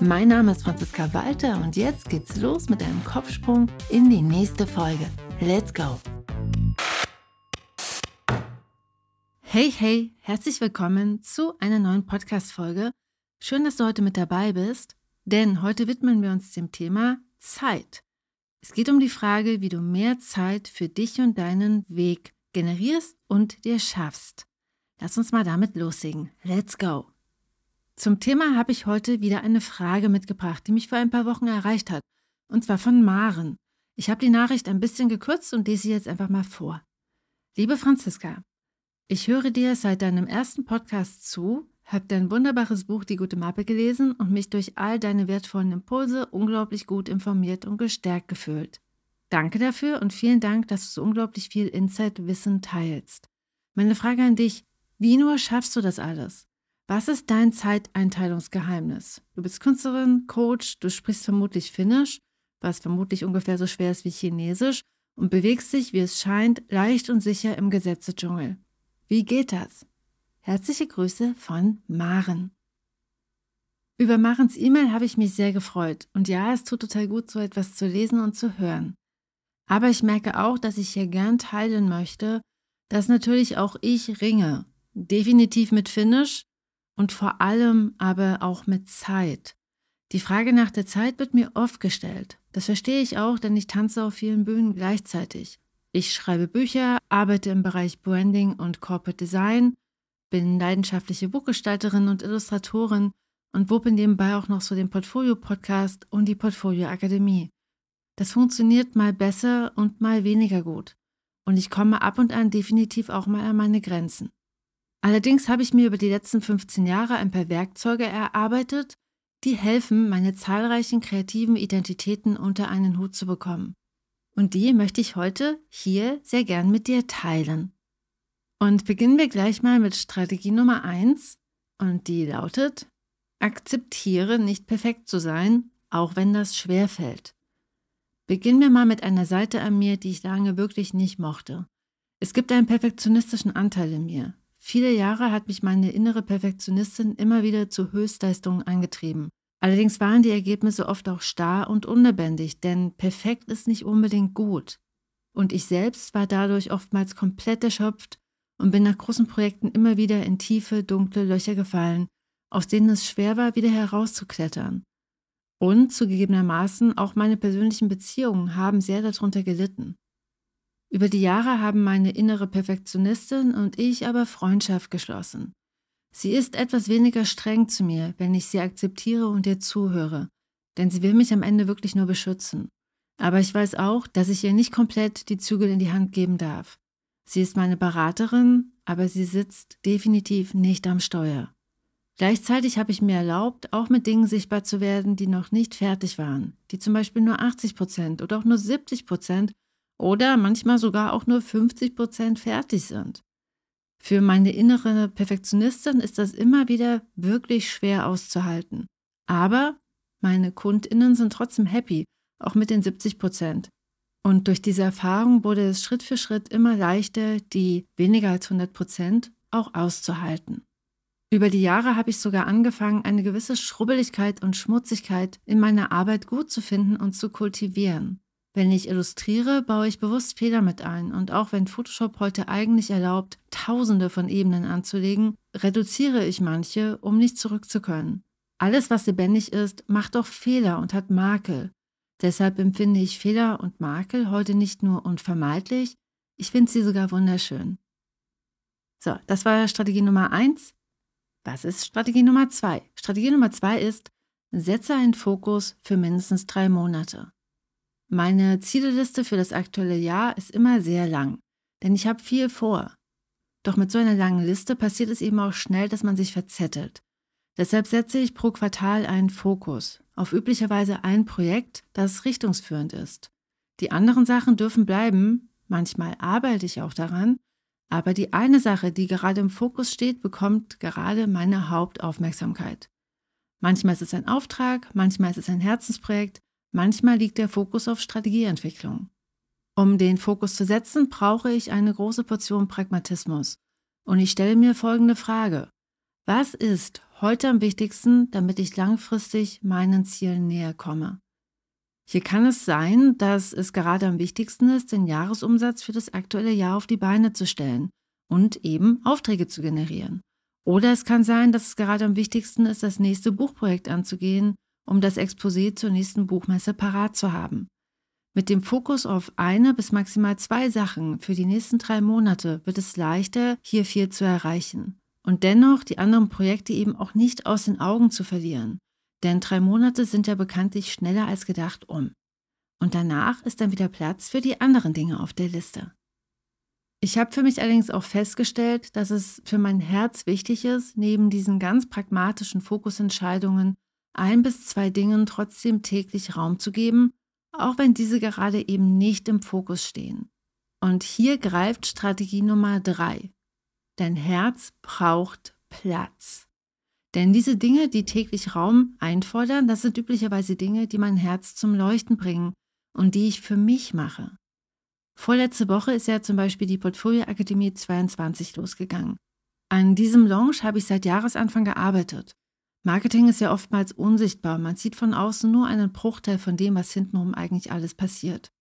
Mein Name ist Franziska Walter und jetzt geht's los mit einem Kopfsprung in die nächste Folge. Let's go! Hey, hey, herzlich willkommen zu einer neuen Podcast-Folge. Schön, dass du heute mit dabei bist, denn heute widmen wir uns dem Thema Zeit. Es geht um die Frage, wie du mehr Zeit für dich und deinen Weg generierst und dir schaffst. Lass uns mal damit loslegen. Let's go! Zum Thema habe ich heute wieder eine Frage mitgebracht, die mich vor ein paar Wochen erreicht hat, und zwar von Maren. Ich habe die Nachricht ein bisschen gekürzt und lese sie jetzt einfach mal vor. Liebe Franziska, ich höre dir seit deinem ersten Podcast zu, habe dein wunderbares Buch Die gute Mappe gelesen und mich durch all deine wertvollen Impulse unglaublich gut informiert und gestärkt gefühlt. Danke dafür und vielen Dank, dass du so unglaublich viel Insight-Wissen teilst. Meine Frage an dich, wie nur schaffst du das alles? Was ist dein Zeiteinteilungsgeheimnis? Du bist Künstlerin, Coach, du sprichst vermutlich Finnisch, was vermutlich ungefähr so schwer ist wie Chinesisch, und bewegst dich, wie es scheint, leicht und sicher im Gesetzedschungel. Wie geht das? Herzliche Grüße von Maren. Über Marens E-Mail habe ich mich sehr gefreut. Und ja, es tut total gut, so etwas zu lesen und zu hören. Aber ich merke auch, dass ich hier gern teilen möchte, dass natürlich auch ich ringe. Definitiv mit Finnisch und vor allem aber auch mit Zeit. Die Frage nach der Zeit wird mir oft gestellt. Das verstehe ich auch, denn ich tanze auf vielen Bühnen gleichzeitig. Ich schreibe Bücher, arbeite im Bereich Branding und Corporate Design, bin leidenschaftliche Buchgestalterin und Illustratorin und wuppe nebenbei auch noch so den Portfolio-Podcast und die Portfolio-Akademie. Das funktioniert mal besser und mal weniger gut. Und ich komme ab und an definitiv auch mal an meine Grenzen. Allerdings habe ich mir über die letzten 15 Jahre ein paar Werkzeuge erarbeitet, die helfen, meine zahlreichen kreativen Identitäten unter einen Hut zu bekommen. Und die möchte ich heute hier sehr gern mit dir teilen. Und beginnen wir gleich mal mit Strategie Nummer eins und die lautet, akzeptiere nicht perfekt zu sein, auch wenn das schwer fällt. Beginnen wir mal mit einer Seite an mir, die ich lange wirklich nicht mochte. Es gibt einen perfektionistischen Anteil in mir. Viele Jahre hat mich meine innere Perfektionistin immer wieder zu Höchstleistungen angetrieben. Allerdings waren die Ergebnisse oft auch starr und unlebendig, denn perfekt ist nicht unbedingt gut. Und ich selbst war dadurch oftmals komplett erschöpft und bin nach großen Projekten immer wieder in tiefe, dunkle Löcher gefallen, aus denen es schwer war, wieder herauszuklettern. Und zugegebenermaßen auch meine persönlichen Beziehungen haben sehr darunter gelitten. Über die Jahre haben meine innere Perfektionistin und ich aber Freundschaft geschlossen. Sie ist etwas weniger streng zu mir, wenn ich sie akzeptiere und ihr zuhöre, denn sie will mich am Ende wirklich nur beschützen. Aber ich weiß auch, dass ich ihr nicht komplett die Zügel in die Hand geben darf. Sie ist meine Beraterin, aber sie sitzt definitiv nicht am Steuer. Gleichzeitig habe ich mir erlaubt, auch mit Dingen sichtbar zu werden, die noch nicht fertig waren, die zum Beispiel nur 80 Prozent oder auch nur 70 Prozent oder manchmal sogar auch nur 50 Prozent fertig sind. Für meine innere Perfektionistin ist das immer wieder wirklich schwer auszuhalten. Aber meine KundInnen sind trotzdem happy, auch mit den 70 Prozent. Und durch diese Erfahrung wurde es Schritt für Schritt immer leichter, die weniger als 100 Prozent auch auszuhalten. Über die Jahre habe ich sogar angefangen, eine gewisse Schrubbeligkeit und Schmutzigkeit in meiner Arbeit gut zu finden und zu kultivieren. Wenn ich illustriere, baue ich bewusst Fehler mit ein und auch wenn Photoshop heute eigentlich erlaubt, tausende von Ebenen anzulegen, reduziere ich manche, um nicht zurückzukönnen. Alles, was lebendig ist, macht auch Fehler und hat Makel. Deshalb empfinde ich Fehler und Makel heute nicht nur unvermeidlich, ich finde sie sogar wunderschön. So, das war Strategie Nummer eins. Was ist Strategie Nummer zwei? Strategie Nummer zwei ist, setze einen Fokus für mindestens drei Monate. Meine Zieleliste für das aktuelle Jahr ist immer sehr lang, denn ich habe viel vor. Doch mit so einer langen Liste passiert es eben auch schnell, dass man sich verzettelt. Deshalb setze ich pro Quartal einen Fokus auf üblicherweise ein Projekt, das richtungsführend ist. Die anderen Sachen dürfen bleiben, manchmal arbeite ich auch daran, aber die eine Sache, die gerade im Fokus steht, bekommt gerade meine Hauptaufmerksamkeit. Manchmal ist es ein Auftrag, manchmal ist es ein Herzensprojekt, manchmal liegt der Fokus auf Strategieentwicklung. Um den Fokus zu setzen, brauche ich eine große Portion Pragmatismus. Und ich stelle mir folgende Frage. Was ist heute am wichtigsten, damit ich langfristig meinen Zielen näher komme? Hier kann es sein, dass es gerade am wichtigsten ist, den Jahresumsatz für das aktuelle Jahr auf die Beine zu stellen und eben Aufträge zu generieren. Oder es kann sein, dass es gerade am wichtigsten ist, das nächste Buchprojekt anzugehen, um das Exposé zur nächsten Buchmesse parat zu haben. Mit dem Fokus auf eine bis maximal zwei Sachen für die nächsten drei Monate wird es leichter, hier viel zu erreichen. Und dennoch die anderen Projekte eben auch nicht aus den Augen zu verlieren. Denn drei Monate sind ja bekanntlich schneller als gedacht um. Und danach ist dann wieder Platz für die anderen Dinge auf der Liste. Ich habe für mich allerdings auch festgestellt, dass es für mein Herz wichtig ist, neben diesen ganz pragmatischen Fokusentscheidungen ein bis zwei Dingen trotzdem täglich Raum zu geben, auch wenn diese gerade eben nicht im Fokus stehen. Und hier greift Strategie Nummer drei. Dein Herz braucht Platz. Denn diese Dinge, die täglich Raum einfordern, das sind üblicherweise Dinge, die mein Herz zum Leuchten bringen und die ich für mich mache. Vorletzte Woche ist ja zum Beispiel die Portfolio Akademie 22 losgegangen. An diesem Launch habe ich seit Jahresanfang gearbeitet. Marketing ist ja oftmals unsichtbar, man sieht von außen nur einen Bruchteil von dem, was hintenrum eigentlich alles passiert.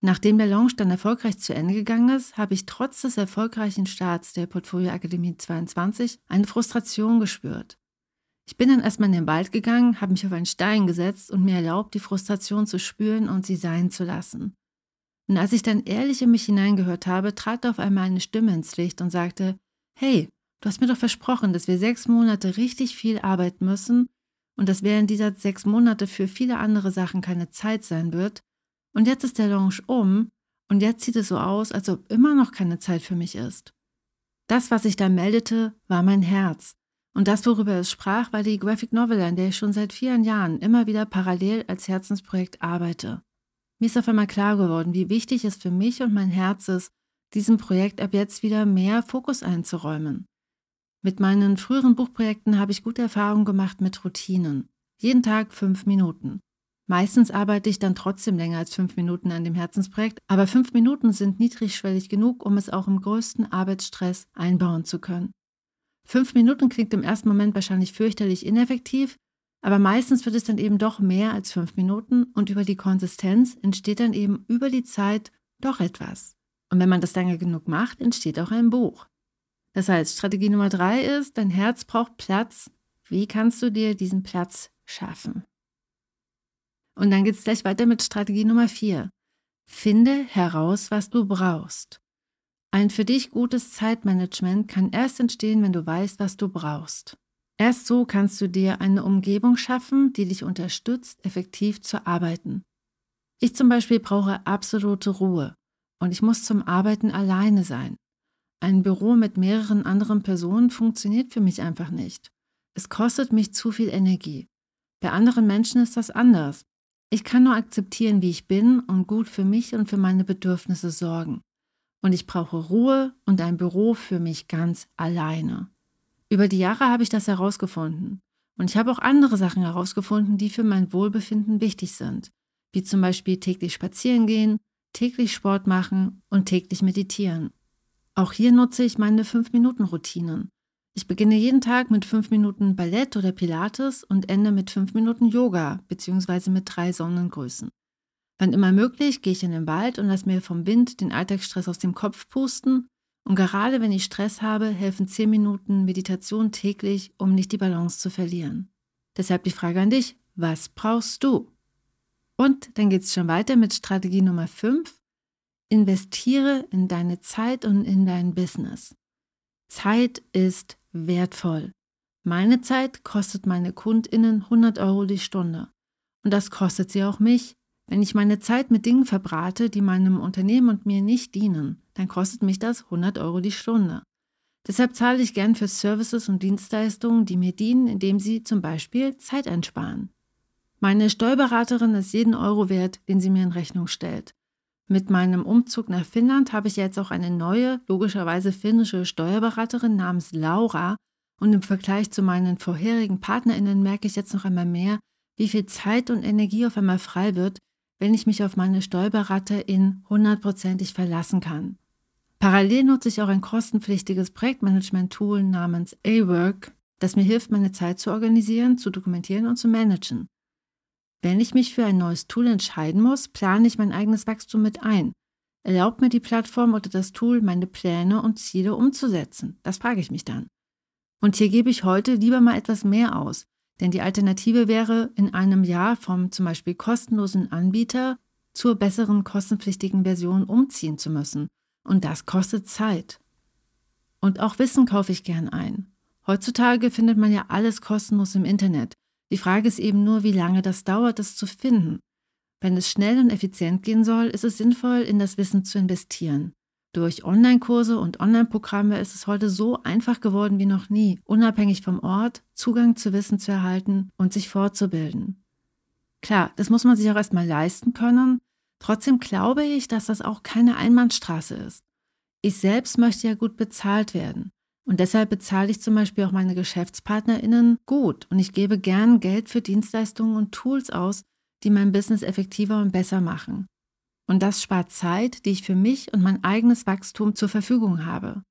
Nachdem der Launch dann erfolgreich zu Ende gegangen ist, habe ich trotz des erfolgreichen Starts der Portfolio Akademie 22 eine Frustration gespürt. Ich bin dann erstmal in den Wald gegangen, habe mich auf einen Stein gesetzt und mir erlaubt, die Frustration zu spüren und sie sein zu lassen. Und als ich dann ehrlich in mich hineingehört habe, trat auf einmal eine Stimme ins Licht und sagte, hey, du hast mir doch versprochen, dass wir sechs Monate richtig viel arbeiten müssen und dass während dieser sechs Monate für viele andere Sachen keine Zeit sein wird. Und jetzt ist der Launch um und jetzt sieht es so aus, als ob immer noch keine Zeit für mich ist. Das, was ich da meldete, war mein Herz. Und das, worüber es sprach, war die Graphic Novel, an der ich schon seit vielen Jahren immer wieder parallel als Herzensprojekt arbeite. Mir ist auf einmal klar geworden, wie wichtig es für mich und mein Herz ist, diesem Projekt ab jetzt wieder mehr Fokus einzuräumen. Mit meinen früheren Buchprojekten habe ich gute Erfahrungen gemacht mit Routinen. Jeden Tag fünf Minuten. Meistens arbeite ich dann trotzdem länger als fünf Minuten an dem Herzensprojekt, aber fünf Minuten sind niedrigschwellig genug, um es auch im größten Arbeitsstress einbauen zu können. Fünf Minuten klingt im ersten Moment wahrscheinlich fürchterlich ineffektiv, aber meistens wird es dann eben doch mehr als fünf Minuten und über die Konsistenz entsteht dann eben über die Zeit doch etwas. Und wenn man das lange genug macht, entsteht auch ein Buch. Das heißt, Strategie Nummer drei ist, dein Herz braucht Platz. Wie kannst du dir diesen Platz schaffen? Und dann geht es gleich weiter mit Strategie Nummer vier. Finde heraus, was du brauchst. Ein für dich gutes Zeitmanagement kann erst entstehen, wenn du weißt, was du brauchst. Erst so kannst du dir eine Umgebung schaffen, die dich unterstützt, effektiv zu arbeiten. Ich zum Beispiel brauche absolute Ruhe und ich muss zum Arbeiten alleine sein. Ein Büro mit mehreren anderen Personen funktioniert für mich einfach nicht. Es kostet mich zu viel Energie. Bei anderen Menschen ist das anders. Ich kann nur akzeptieren, wie ich bin und gut für mich und für meine Bedürfnisse sorgen und ich brauche Ruhe und ein Büro für mich ganz alleine. Über die Jahre habe ich das herausgefunden. Und ich habe auch andere Sachen herausgefunden, die für mein Wohlbefinden wichtig sind, wie zum Beispiel täglich spazieren gehen, täglich Sport machen und täglich meditieren. Auch hier nutze ich meine 5-Minuten-Routinen. Ich beginne jeden Tag mit 5 Minuten Ballett oder Pilates und ende mit 5 Minuten Yoga bzw. mit drei Sonnengrüßen. Wann immer möglich, gehe ich in den Wald und lasse mir vom Wind den Alltagsstress aus dem Kopf pusten. Und gerade wenn ich Stress habe, helfen 10 Minuten Meditation täglich, um nicht die Balance zu verlieren. Deshalb die Frage an dich, was brauchst du? Und dann geht es schon weiter mit Strategie Nummer 5. Investiere in deine Zeit und in dein Business. Zeit ist wertvoll. Meine Zeit kostet meine Kundinnen 100 Euro die Stunde. Und das kostet sie auch mich, wenn ich meine Zeit mit Dingen verbrate, die meinem Unternehmen und mir nicht dienen, dann kostet mich das 100 Euro die Stunde. Deshalb zahle ich gern für Services und Dienstleistungen, die mir dienen, indem sie zum Beispiel Zeit einsparen. Meine Steuerberaterin ist jeden Euro wert, den sie mir in Rechnung stellt. Mit meinem Umzug nach Finnland habe ich jetzt auch eine neue, logischerweise finnische Steuerberaterin namens Laura. Und im Vergleich zu meinen vorherigen PartnerInnen merke ich jetzt noch einmal mehr, wie viel Zeit und Energie auf einmal frei wird, wenn ich mich auf meine Steuerberaterin hundertprozentig verlassen kann. Parallel nutze ich auch ein kostenpflichtiges Projektmanagement-Tool namens A-Work, das mir hilft, meine Zeit zu organisieren, zu dokumentieren und zu managen. Wenn ich mich für ein neues Tool entscheiden muss, plane ich mein eigenes Wachstum mit ein. Erlaubt mir die Plattform oder das Tool, meine Pläne und Ziele umzusetzen? Das frage ich mich dann. Und hier gebe ich heute lieber mal etwas mehr aus, denn die Alternative wäre, in einem Jahr vom zum Beispiel kostenlosen Anbieter zur besseren kostenpflichtigen Version umziehen zu müssen. Und das kostet Zeit. Und auch Wissen kaufe ich gern ein. Heutzutage findet man ja alles kostenlos im Internet. Die Frage ist eben nur, wie lange das dauert, es zu finden. Wenn es schnell und effizient gehen soll, ist es sinnvoll, in das Wissen zu investieren. Durch Online-Kurse und Online-Programme ist es heute so einfach geworden wie noch nie, unabhängig vom Ort Zugang zu Wissen zu erhalten und sich fortzubilden. Klar, das muss man sich auch erstmal leisten können. Trotzdem glaube ich, dass das auch keine Einbahnstraße ist. Ich selbst möchte ja gut bezahlt werden. Und deshalb bezahle ich zum Beispiel auch meine GeschäftspartnerInnen gut und ich gebe gern Geld für Dienstleistungen und Tools aus, die mein Business effektiver und besser machen. Und das spart Zeit, die ich für mich und mein eigenes Wachstum zur Verfügung habe.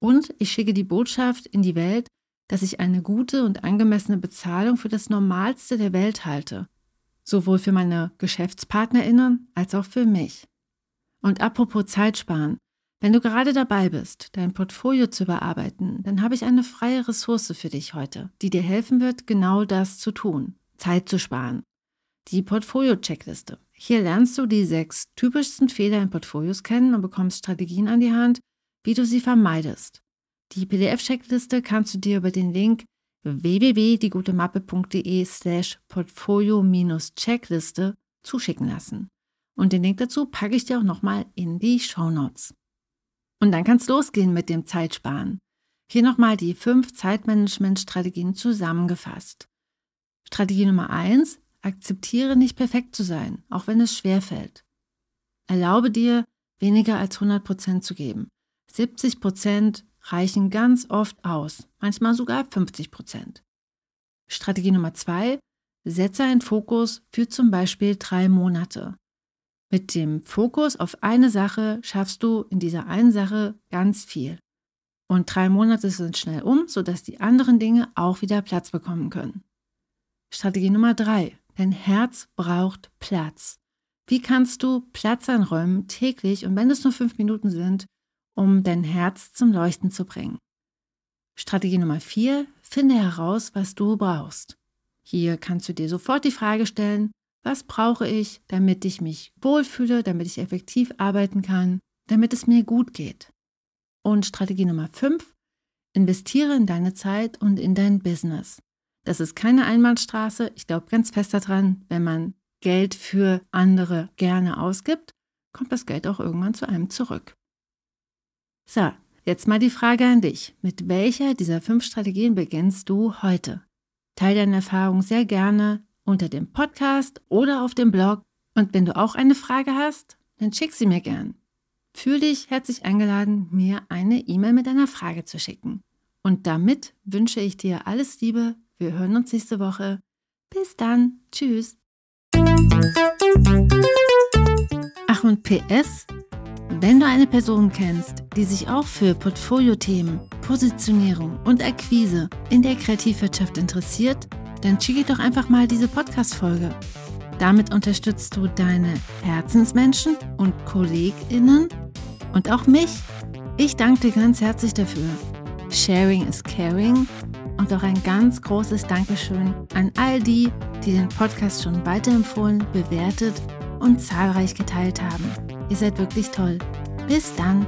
Und ich schicke die Botschaft in die Welt, dass ich eine gute und angemessene Bezahlung für das Normalste der Welt halte. Sowohl für meine GeschäftspartnerInnen als auch für mich. Und apropos Zeit sparen. Wenn du gerade dabei bist, dein Portfolio zu überarbeiten, dann habe ich eine freie Ressource für dich heute, die dir helfen wird, genau das zu tun, Zeit zu sparen. Die Portfolio-Checkliste. Hier lernst du die sechs typischsten Fehler in Portfolios kennen und bekommst Strategien an die Hand, wie du sie vermeidest. Die PDF-Checkliste kannst du dir über den Link www.diegutemappe.de slash portfolio-checkliste zuschicken lassen. Und den Link dazu packe ich dir auch nochmal in die Show Notes. Und dann kann es losgehen mit dem Zeitsparen. Hier nochmal die fünf Zeitmanagement-Strategien zusammengefasst. Strategie Nummer eins: Akzeptiere nicht perfekt zu sein, auch wenn es schwer fällt. Erlaube dir, weniger als 100% zu geben. 70% reichen ganz oft aus, manchmal sogar 50%. Strategie Nummer zwei: Setze einen Fokus für zum Beispiel drei Monate. Mit dem Fokus auf eine Sache schaffst du in dieser einen Sache ganz viel. Und drei Monate sind schnell um, sodass die anderen Dinge auch wieder Platz bekommen können. Strategie Nummer drei. Dein Herz braucht Platz. Wie kannst du Platz einräumen täglich und wenn es nur fünf Minuten sind, um dein Herz zum Leuchten zu bringen? Strategie Nummer vier. Finde heraus, was du brauchst. Hier kannst du dir sofort die Frage stellen, was brauche ich, damit ich mich wohlfühle, damit ich effektiv arbeiten kann, damit es mir gut geht? Und Strategie Nummer 5, investiere in deine Zeit und in dein Business. Das ist keine Einbahnstraße. Ich glaube ganz fest daran, wenn man Geld für andere gerne ausgibt, kommt das Geld auch irgendwann zu einem zurück. So, jetzt mal die Frage an dich. Mit welcher dieser fünf Strategien beginnst du heute? Teil deine Erfahrung sehr gerne unter dem Podcast oder auf dem Blog. Und wenn du auch eine Frage hast, dann schick sie mir gern. Fühl dich herzlich eingeladen, mir eine E-Mail mit einer Frage zu schicken. Und damit wünsche ich dir alles Liebe. Wir hören uns nächste Woche. Bis dann. Tschüss. Ach und PS, wenn du eine Person kennst, die sich auch für Portfolio-Themen, Positionierung und Akquise in der Kreativwirtschaft interessiert, dann schicke doch einfach mal diese Podcast-Folge. Damit unterstützt du deine Herzensmenschen und KollegInnen und auch mich. Ich danke dir ganz herzlich dafür. Sharing is caring und auch ein ganz großes Dankeschön an all die, die den Podcast schon weiterempfohlen, bewertet und zahlreich geteilt haben. Ihr seid wirklich toll. Bis dann!